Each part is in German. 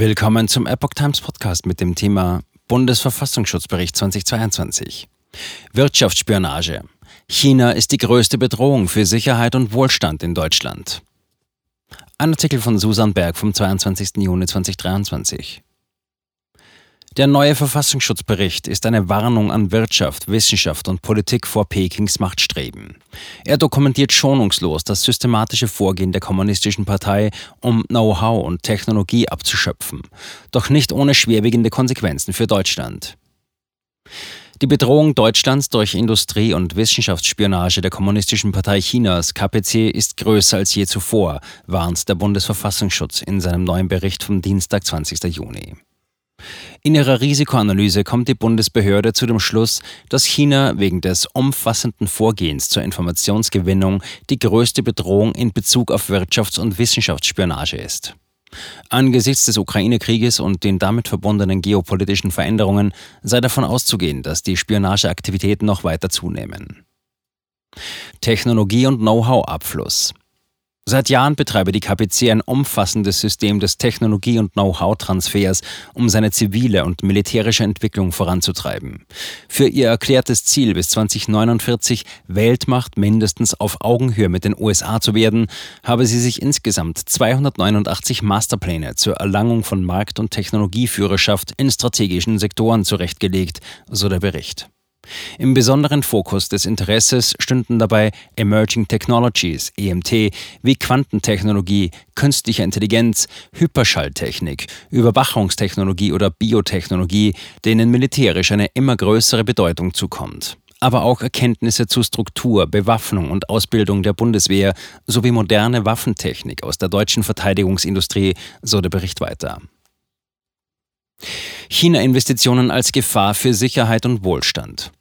Willkommen zum Epoch Times Podcast mit dem Thema Bundesverfassungsschutzbericht 2022. Wirtschaftsspionage. China ist die größte Bedrohung für Sicherheit und Wohlstand in Deutschland. Ein Artikel von Susan Berg vom 22. Juni 2023. Der neue Verfassungsschutzbericht ist eine Warnung an Wirtschaft, Wissenschaft und Politik vor Pekings Machtstreben. Er dokumentiert schonungslos das systematische Vorgehen der Kommunistischen Partei, um Know-how und Technologie abzuschöpfen, doch nicht ohne schwerwiegende Konsequenzen für Deutschland. Die Bedrohung Deutschlands durch Industrie- und Wissenschaftsspionage der Kommunistischen Partei Chinas KPC ist größer als je zuvor, warnt der Bundesverfassungsschutz in seinem neuen Bericht vom Dienstag, 20. Juni. In ihrer Risikoanalyse kommt die Bundesbehörde zu dem Schluss, dass China wegen des umfassenden Vorgehens zur Informationsgewinnung die größte Bedrohung in Bezug auf Wirtschafts- und Wissenschaftsspionage ist. Angesichts des Ukraine-Krieges und den damit verbundenen geopolitischen Veränderungen sei davon auszugehen, dass die Spionageaktivitäten noch weiter zunehmen. Technologie- und Know-how-Abfluss. Seit Jahren betreibe die KPC ein umfassendes System des Technologie- und Know-how-Transfers, um seine zivile und militärische Entwicklung voranzutreiben. Für ihr erklärtes Ziel bis 2049 Weltmacht mindestens auf Augenhöhe mit den USA zu werden, habe sie sich insgesamt 289 Masterpläne zur Erlangung von Markt- und Technologieführerschaft in strategischen Sektoren zurechtgelegt, so der Bericht. Im besonderen Fokus des Interesses stünden dabei Emerging Technologies, EMT, wie Quantentechnologie, künstliche Intelligenz, Hyperschalltechnik, Überwachungstechnologie oder Biotechnologie, denen militärisch eine immer größere Bedeutung zukommt aber auch Erkenntnisse zu Struktur, Bewaffnung und Ausbildung der Bundeswehr sowie moderne Waffentechnik aus der deutschen Verteidigungsindustrie, so der Bericht weiter. China-Investitionen als Gefahr für Sicherheit und Wohlstand.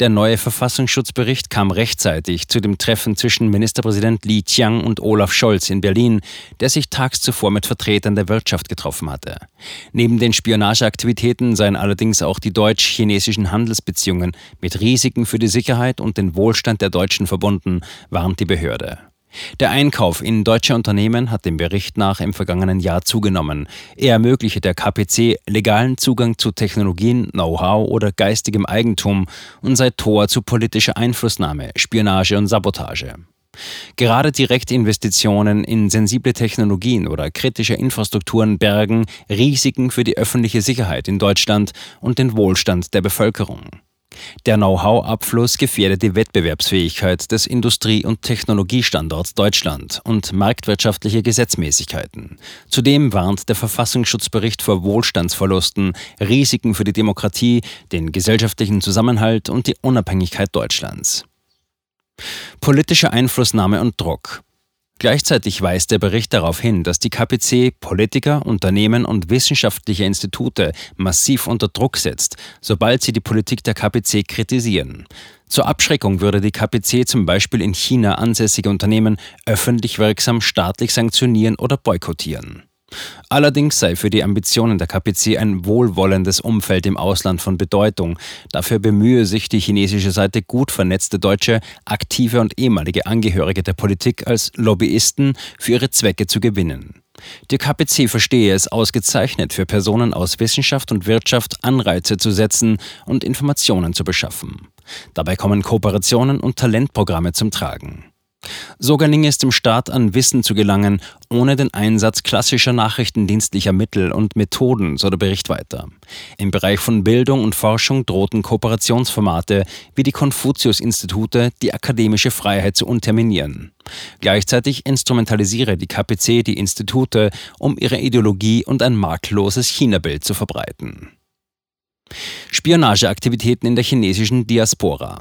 Der neue Verfassungsschutzbericht kam rechtzeitig zu dem Treffen zwischen Ministerpräsident Li Qiang und Olaf Scholz in Berlin, der sich tags zuvor mit Vertretern der Wirtschaft getroffen hatte. Neben den Spionageaktivitäten seien allerdings auch die deutsch-chinesischen Handelsbeziehungen mit Risiken für die Sicherheit und den Wohlstand der Deutschen verbunden, warnt die Behörde. Der Einkauf in deutsche Unternehmen hat dem Bericht nach im vergangenen Jahr zugenommen. Er ermögliche der KPC legalen Zugang zu Technologien, Know-how oder geistigem Eigentum und sei Tor zu politischer Einflussnahme, Spionage und Sabotage. Gerade Direktinvestitionen in sensible Technologien oder kritische Infrastrukturen bergen Risiken für die öffentliche Sicherheit in Deutschland und den Wohlstand der Bevölkerung. Der Know-how-Abfluss gefährdet die Wettbewerbsfähigkeit des Industrie- und Technologiestandorts Deutschland und marktwirtschaftliche Gesetzmäßigkeiten. Zudem warnt der Verfassungsschutzbericht vor Wohlstandsverlusten, Risiken für die Demokratie, den gesellschaftlichen Zusammenhalt und die Unabhängigkeit Deutschlands. Politische Einflussnahme und Druck. Gleichzeitig weist der Bericht darauf hin, dass die KPC Politiker, Unternehmen und wissenschaftliche Institute massiv unter Druck setzt, sobald sie die Politik der KPC kritisieren. Zur Abschreckung würde die KPC zum Beispiel in China ansässige Unternehmen öffentlich wirksam staatlich sanktionieren oder boykottieren. Allerdings sei für die Ambitionen der KPC ein wohlwollendes Umfeld im Ausland von Bedeutung. Dafür bemühe sich die chinesische Seite gut vernetzte Deutsche, aktive und ehemalige Angehörige der Politik als Lobbyisten für ihre Zwecke zu gewinnen. Die KPC verstehe es ausgezeichnet, für Personen aus Wissenschaft und Wirtschaft Anreize zu setzen und Informationen zu beschaffen. Dabei kommen Kooperationen und Talentprogramme zum Tragen. So gelinge es dem Staat an Wissen zu gelangen, ohne den Einsatz klassischer nachrichtendienstlicher Mittel und Methoden, so der Bericht weiter. Im Bereich von Bildung und Forschung drohten Kooperationsformate wie die Konfuzius-Institute die akademische Freiheit zu unterminieren. Gleichzeitig instrumentalisiere die KPC die Institute, um ihre Ideologie und ein marktloses China-Bild zu verbreiten. Spionageaktivitäten in der chinesischen Diaspora.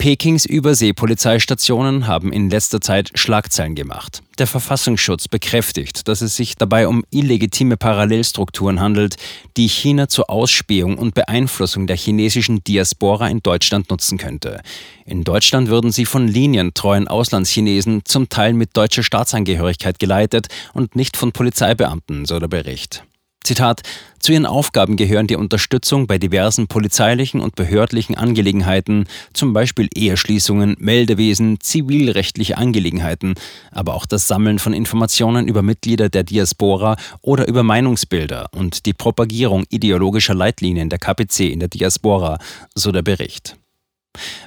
Pekings Überseepolizeistationen haben in letzter Zeit Schlagzeilen gemacht. Der Verfassungsschutz bekräftigt, dass es sich dabei um illegitime Parallelstrukturen handelt, die China zur Ausspähung und Beeinflussung der chinesischen Diaspora in Deutschland nutzen könnte. In Deutschland würden sie von linientreuen Auslandschinesen zum Teil mit deutscher Staatsangehörigkeit geleitet und nicht von Polizeibeamten, so der Bericht. Zitat, zu ihren Aufgaben gehören die Unterstützung bei diversen polizeilichen und behördlichen Angelegenheiten, zum Beispiel Eheschließungen, Meldewesen, zivilrechtliche Angelegenheiten, aber auch das Sammeln von Informationen über Mitglieder der Diaspora oder über Meinungsbilder und die Propagierung ideologischer Leitlinien der KPC in der Diaspora, so der Bericht.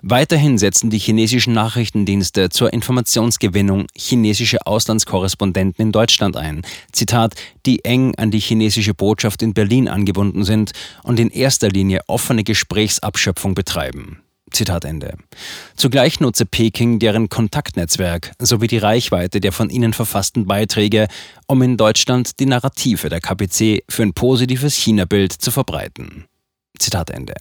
Weiterhin setzen die chinesischen Nachrichtendienste zur Informationsgewinnung chinesische Auslandskorrespondenten in Deutschland ein. Zitat, die eng an die chinesische Botschaft in Berlin angebunden sind und in erster Linie offene Gesprächsabschöpfung betreiben. Zitat Ende. Zugleich nutze Peking deren Kontaktnetzwerk sowie die Reichweite der von ihnen verfassten Beiträge, um in Deutschland die Narrative der KPC für ein positives China-Bild zu verbreiten. Zitat Ende.